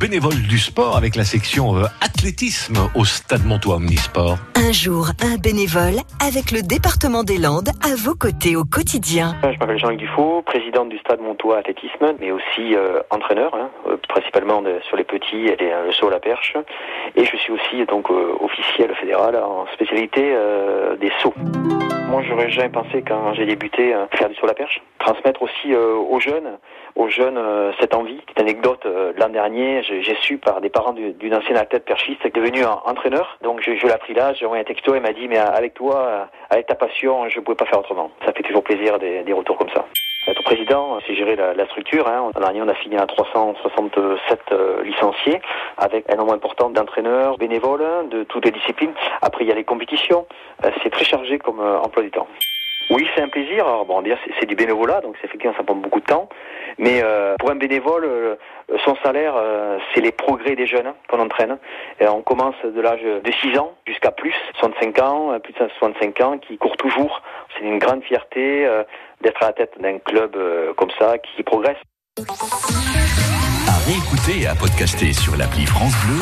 bénévole du sport avec la section euh, athlétisme au Stade Montois Omnisport. Un jour, un bénévole avec le département des Landes à vos côtés au quotidien. Je m'appelle Jean-Luc Dufault, président du Stade Montois Athlétisme, mais aussi euh, entraîneur, hein, euh, principalement de- sur les petits et les- le saut à la perche. Et je suis aussi donc euh, officiel fédéral en spécialité euh, des sauts. Moi, j'aurais jamais pensé quand j'ai débuté euh, faire du saut à la perche, transmettre aussi euh, aux jeunes, aux jeunes euh, cette envie. Petite anecdote, euh, l'an dernier, j'ai su par des parents du- d'une ancienne athlète perchiste devenue entraîneur. Donc je, je l'ai appris là, j'ai envoyé un texto, il m'a dit mais avec toi, euh, avec ta passion, je ne pouvais pas faire autrement. Ça fait toujours plaisir des, des retours comme ça. Être président, c'est gérer la, structure. Hein. L'an dernier, on a fini à 367 euh, licenciés, avec un nombre important d'entraîneurs, bénévoles, hein, de toutes les disciplines. Après, il y a les compétitions. Euh, c'est très chargé comme euh, emploi du temps. Oui, c'est un plaisir. Alors, bon, c'est du bénévolat, donc effectivement, ça prend beaucoup de temps. Mais euh, pour un bénévole, euh, son salaire, euh, c'est les progrès des jeunes hein, qu'on entraîne. Et on commence de l'âge de 6 ans jusqu'à plus, 65 ans, euh, plus de 65 ans, qui courent toujours. C'est une grande fierté euh, d'être à la tête d'un club euh, comme ça, qui progresse. À réécouter et à podcaster sur l'appli France Bleu